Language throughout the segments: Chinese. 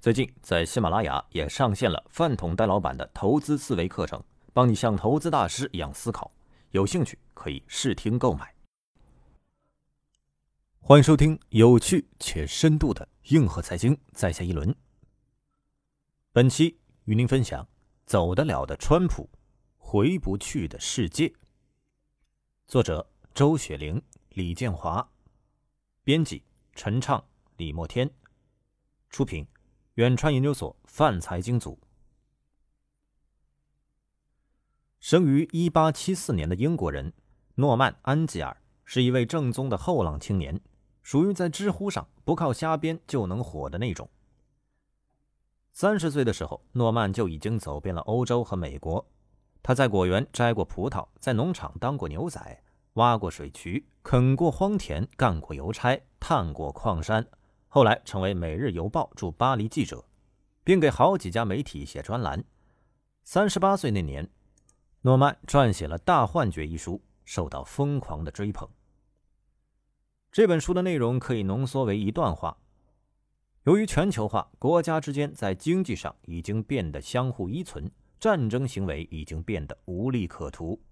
最近在喜马拉雅也上线了饭桶戴老板的投资思维课程，帮你像投资大师一样思考。有兴趣可以试听购买。欢迎收听有趣且深度的硬核财经，在下一轮。本期与您分享：走得了的川普，回不去的世界。作者：周雪玲、李建华，编辑：陈畅、李墨天，出品。远川研究所泛财经组。生于一八七四年的英国人诺曼·安吉尔是一位正宗的后浪青年，属于在知乎上不靠瞎编就能火的那种。三十岁的时候，诺曼就已经走遍了欧洲和美国。他在果园摘过葡萄，在农场当过牛仔，挖过水渠，垦过荒田，干过邮差，探过矿山。后来成为《每日邮报》驻巴黎记者，并给好几家媒体写专栏。三十八岁那年，诺曼撰写了《大幻觉》一书，受到疯狂的追捧。这本书的内容可以浓缩为一段话：由于全球化，国家之间在经济上已经变得相互依存，战争行为已经变得无利可图。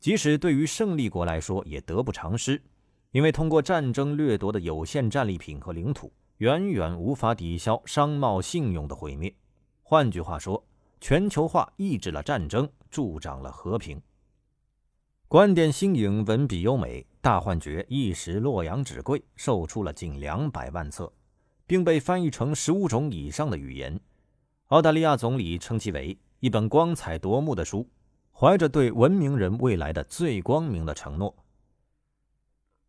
即使对于胜利国来说，也得不偿失。因为通过战争掠夺的有限战利品和领土，远远无法抵消商贸信用的毁灭。换句话说，全球化抑制了战争，助长了和平。观点新颖，文笔优美，《大幻觉》一时洛阳纸贵，售出了近两百万册，并被翻译成十五种以上的语言。澳大利亚总理称其为一本光彩夺目的书，怀着对文明人未来的最光明的承诺。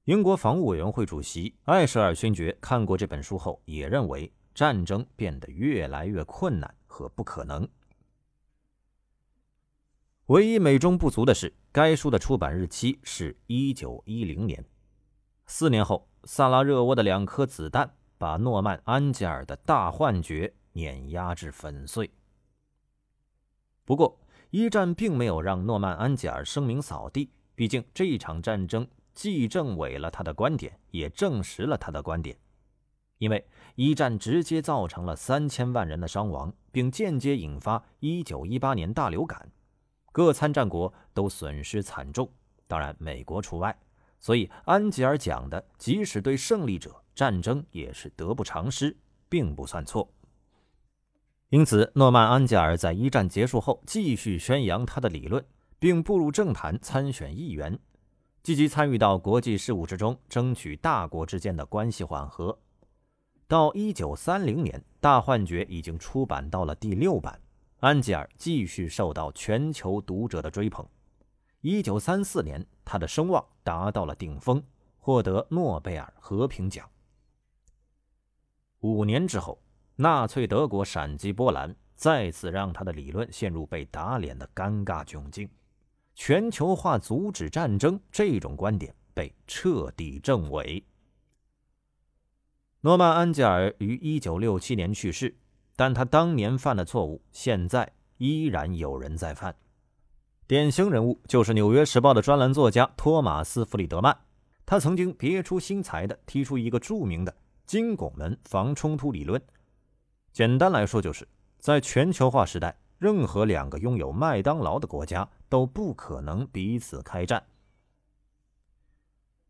英国防务委员会主席艾舍尔勋爵看过这本书后，也认为战争变得越来越困难和不可能。唯一美中不足的是，该书的出版日期是一九一零年。四年后，萨拉热窝的两颗子弹把诺曼·安吉尔的大幻觉碾压至粉碎。不过，一战并没有让诺曼·安吉尔声名扫地，毕竟这一场战争。既证伪了他的观点，也证实了他的观点，因为一战直接造成了三千万人的伤亡，并间接引发一九一八年大流感，各参战国都损失惨重，当然美国除外。所以安吉尔讲的，即使对胜利者，战争也是得不偿失，并不算错。因此，诺曼·安吉尔在一战结束后继续宣扬他的理论，并步入政坛参选议员。积极参与到国际事务之中，争取大国之间的关系缓和。到一九三零年，《大幻觉》已经出版到了第六版，安吉尔继续受到全球读者的追捧。一九三四年，他的声望达到了顶峰，获得诺贝尔和平奖。五年之后，纳粹德国闪击波兰，再次让他的理论陷入被打脸的尴尬窘境。全球化阻止战争这种观点被彻底证伪。诺曼·安吉尔于一九六七年去世，但他当年犯的错误，现在依然有人在犯。典型人物就是《纽约时报》的专栏作家托马斯·弗里德曼。他曾经别出心裁地提出一个著名的“金拱门防冲突理论”。简单来说，就是在全球化时代。任何两个拥有麦当劳的国家都不可能彼此开战。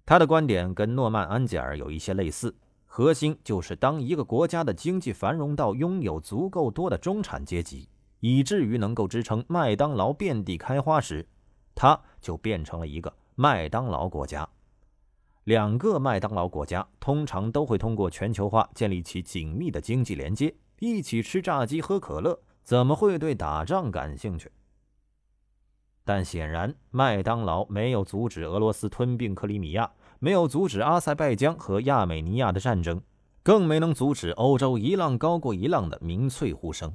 他的观点跟诺曼·安吉尔有一些类似，核心就是当一个国家的经济繁荣到拥有足够多的中产阶级，以至于能够支撑麦当劳遍地开花时，它就变成了一个麦当劳国家。两个麦当劳国家通常都会通过全球化建立起紧密的经济连接，一起吃炸鸡、喝可乐。怎么会对打仗感兴趣？但显然，麦当劳没有阻止俄罗斯吞并克里米亚，没有阻止阿塞拜疆和亚美尼亚的战争，更没能阻止欧洲一浪高过一浪的民粹呼声。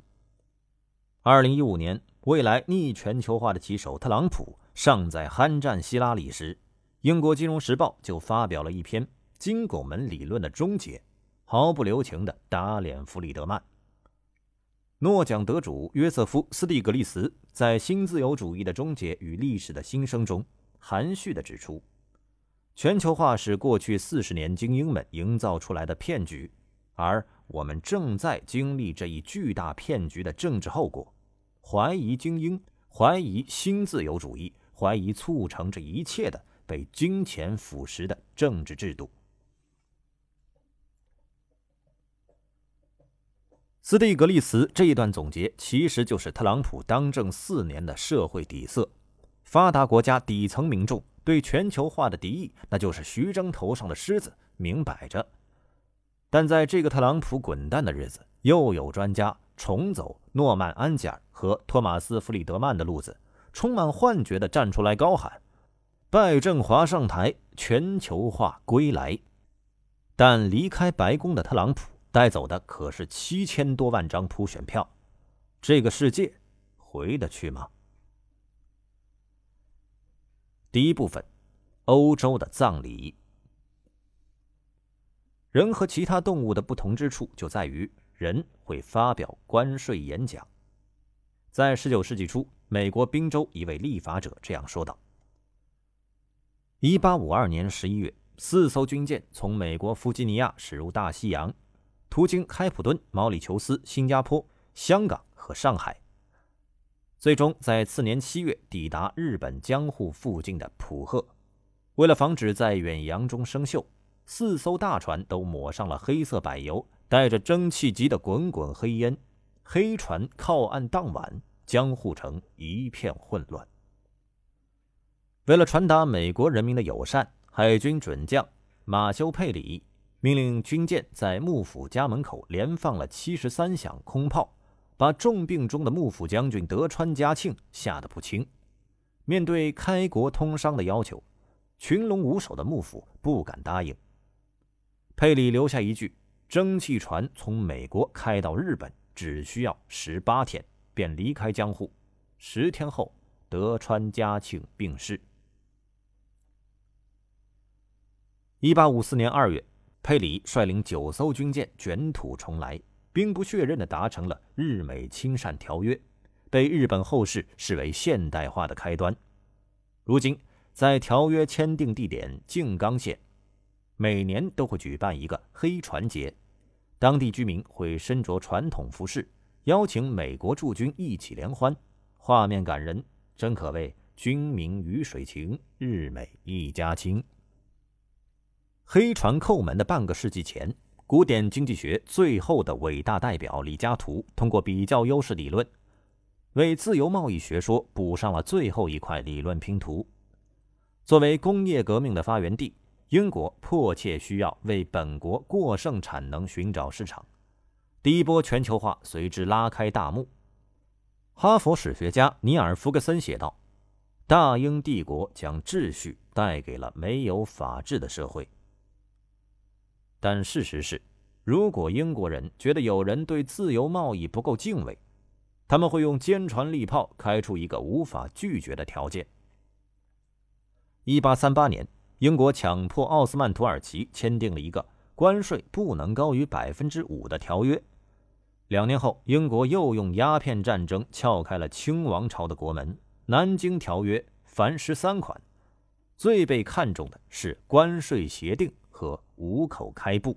二零一五年，未来逆全球化的旗手特朗普尚在酣战希拉里时，英国《金融时报》就发表了一篇《金拱门理论的终结》，毫不留情地打脸弗里德曼。诺奖得主约瑟夫·斯蒂格利茨在《新自由主义的终结与历史的新生》中含蓄地指出，全球化是过去四十年精英们营造出来的骗局，而我们正在经历这一巨大骗局的政治后果。怀疑精英，怀疑新自由主义，怀疑促成这一切的被金钱腐蚀的政治制度。斯蒂格利茨这一段总结，其实就是特朗普当政四年的社会底色。发达国家底层民众对全球化的敌意，那就是徐峥头上的狮子，明摆着。但在这个特朗普滚蛋的日子，又有专家重走诺曼·安吉尔和托马斯·弗里德曼的路子，充满幻觉地站出来高喊：“拜振华上台，全球化归来。”但离开白宫的特朗普。带走的可是七千多万张普选票，这个世界回得去吗？第一部分，欧洲的葬礼。人和其他动物的不同之处就在于，人会发表关税演讲。在十九世纪初，美国宾州一位立法者这样说道：“一八五二年十一月，四艘军舰从美国弗吉尼亚驶入大西洋。”途经开普敦、毛里求斯、新加坡、香港和上海，最终在次年七月抵达日本江户附近的浦贺。为了防止在远洋中生锈，四艘大船都抹上了黑色柏油，带着蒸汽机的滚滚黑烟。黑船靠岸当晚，江户城一片混乱。为了传达美国人民的友善，海军准将马修·佩里。命令军舰在幕府家门口连放了七十三响空炮，把重病中的幕府将军德川家庆吓得不轻。面对开国通商的要求，群龙无首的幕府不敢答应。佩里留下一句：“蒸汽船从美国开到日本只需要十八天，便离开江户。”十天后，德川家庆病逝。一八五四年二月。佩里率领九艘军舰卷土重来，兵不血刃地达成了日美亲善条约，被日本后世视为现代化的开端。如今，在条约签订地点静冈县，每年都会举办一个黑船节，当地居民会身着传统服饰，邀请美国驻军一起联欢，画面感人，真可谓军民鱼水情，日美一家亲。黑船叩门的半个世纪前，古典经济学最后的伟大代表李嘉图通过比较优势理论，为自由贸易学说补上了最后一块理论拼图。作为工业革命的发源地，英国迫切需要为本国过剩产能寻找市场，第一波全球化随之拉开大幕。哈佛史学家尼尔·弗格森写道：“大英帝国将秩序带给了没有法治的社会。”但事实是，如果英国人觉得有人对自由贸易不够敬畏，他们会用坚船利炮开出一个无法拒绝的条件。一八三八年，英国强迫奥斯曼土耳其签订了一个关税不能高于百分之五的条约。两年后，英国又用鸦片战争撬开了清王朝的国门。南京条约凡十三款，最被看重的是关税协定。和五口开埠，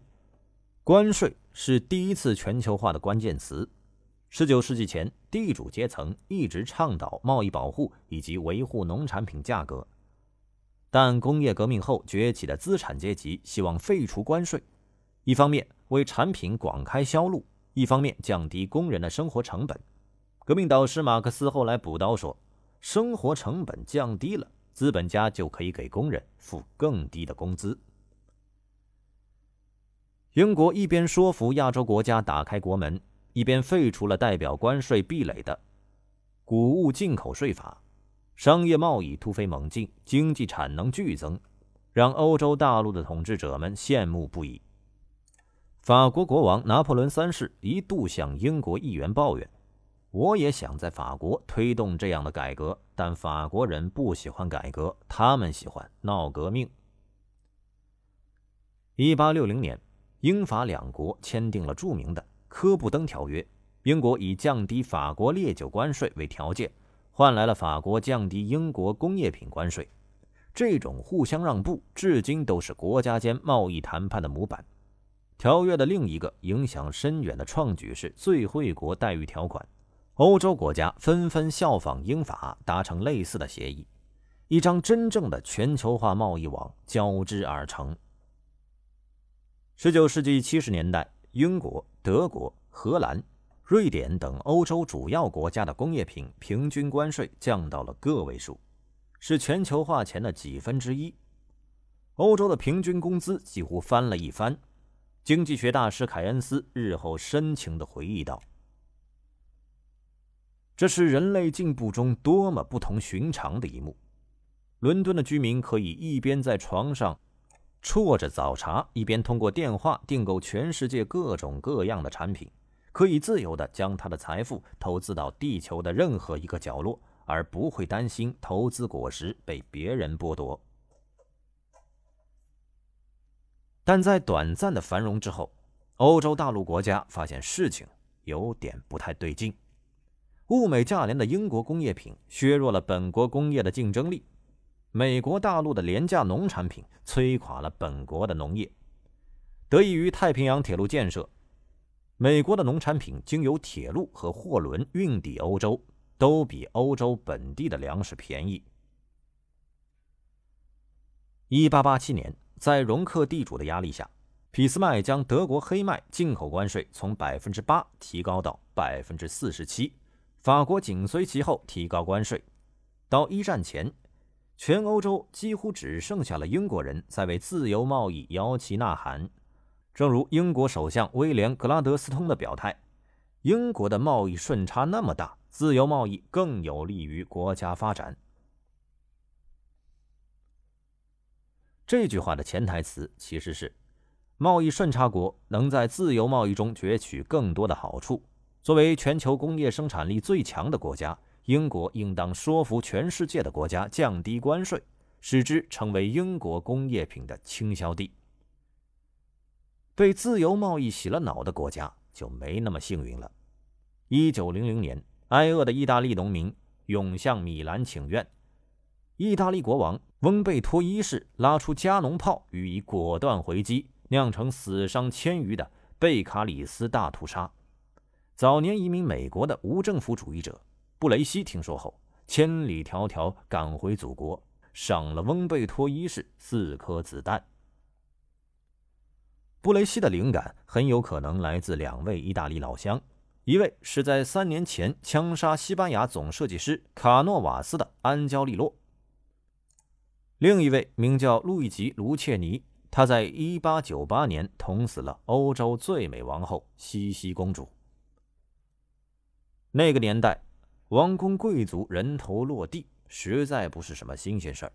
关税是第一次全球化的关键词。十九世纪前，地主阶层一直倡导贸易保护以及维护农产品价格，但工业革命后崛起的资产阶级希望废除关税，一方面为产品广开销路，一方面降低工人的生活成本。革命导师马克思后来补刀说：“生活成本降低了，资本家就可以给工人付更低的工资。”英国一边说服亚洲国家打开国门，一边废除了代表关税壁垒的谷物进口税法。商业贸易突飞猛进，经济产能剧增，让欧洲大陆的统治者们羡慕不已。法国国王拿破仑三世一度向英国议员抱怨：“我也想在法国推动这样的改革，但法国人不喜欢改革，他们喜欢闹革命。”一八六零年，英法两国签订了著名的《科布登条约》。英国以降低法国烈酒关税为条件，换来了法国降低英国工业品关税。这种互相让步，至今都是国家间贸易谈判的模板。条约的另一个影响深远的创举是最惠国待遇条款，欧洲国家纷纷效仿英法，达成类似的协议，一张真正的全球化贸易网交织而成。十九世纪七十年代，英国、德国、荷兰。瑞典等欧洲主要国家的工业品平均关税降到了个位数，是全球化前的几分之一。欧洲的平均工资几乎翻了一番。经济学大师凯恩斯日后深情地回忆道：“这是人类进步中多么不同寻常的一幕。伦敦的居民可以一边在床上啜着早茶，一边通过电话订购全世界各种各样的产品。”可以自由地将他的财富投资到地球的任何一个角落，而不会担心投资果实被别人剥夺。但在短暂的繁荣之后，欧洲大陆国家发现事情有点不太对劲。物美价廉的英国工业品削弱了本国工业的竞争力，美国大陆的廉价农产品摧垮了本国的农业。得益于太平洋铁路建设。美国的农产品经由铁路和货轮运抵欧洲，都比欧洲本地的粮食便宜。一八八七年，在容克地主的压力下，俾斯麦将德国黑麦进口关税从百分之八提高到百分之四十七，法国紧随其后提高关税。到一战前，全欧洲几乎只剩下了英国人在为自由贸易摇旗呐喊。正如英国首相威廉·格拉德斯通的表态：“英国的贸易顺差那么大，自由贸易更有利于国家发展。”这句话的潜台词其实是：贸易顺差国能在自由贸易中攫取更多的好处。作为全球工业生产力最强的国家，英国应当说服全世界的国家降低关税，使之成为英国工业品的倾销地。被自由贸易洗了脑的国家就没那么幸运了。一九零零年，挨饿的意大利农民涌向米兰请愿，意大利国王翁贝托一世拉出加农炮予以果断回击，酿成死伤千余的贝卡里斯大屠杀。早年移民美国的无政府主义者布雷西听说后，千里迢迢赶回祖国，赏了翁贝托一世四颗子弹。布雷西的灵感很有可能来自两位意大利老乡，一位是在三年前枪杀西班牙总设计师卡诺瓦斯的安焦利洛，另一位名叫路易吉·卢切尼，他在1898年捅死了欧洲最美王后茜茜公主。那个年代，王公贵族人头落地实在不是什么新鲜事儿，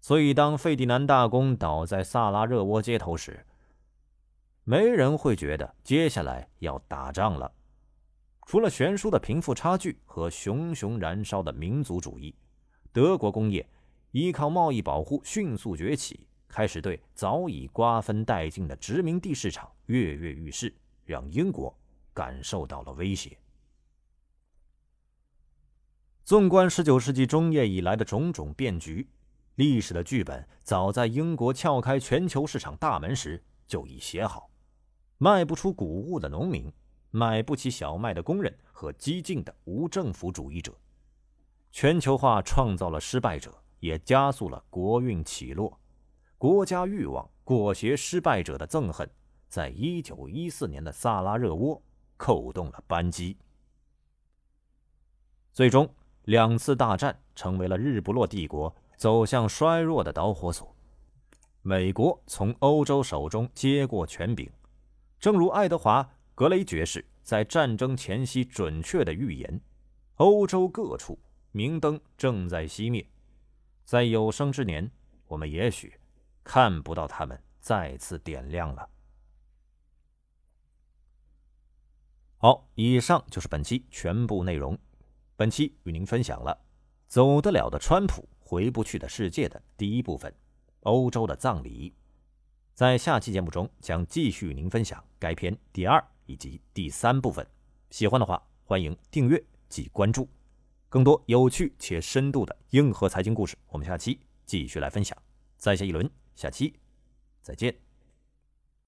所以当费迪南大公倒在萨拉热窝街头时，没人会觉得接下来要打仗了。除了悬殊的贫富差距和熊熊燃烧的民族主义，德国工业依靠贸易保护迅速崛起，开始对早已瓜分殆尽的殖民地市场跃跃欲试，让英国感受到了威胁。纵观十九世纪中叶以来的种种变局，历史的剧本早在英国撬开全球市场大门时就已写好。卖不出谷物的农民，买不起小麦的工人和激进的无政府主义者，全球化创造了失败者，也加速了国运起落。国家欲望裹挟失败者的憎恨，在一九一四年的萨拉热窝扣动了扳机。最终，两次大战成为了日不落帝国走向衰弱的导火索。美国从欧洲手中接过权柄。正如爱德华·格雷爵士在战争前夕准确的预言，欧洲各处明灯正在熄灭，在有生之年，我们也许看不到他们再次点亮了。好，以上就是本期全部内容。本期与您分享了《走得了的川普，回不去的世界》的第一部分——欧洲的葬礼。在下期节目中，将继续与您分享该片第二以及第三部分。喜欢的话，欢迎订阅及关注。更多有趣且深度的硬核财经故事，我们下期继续来分享。再下一轮，下期再见。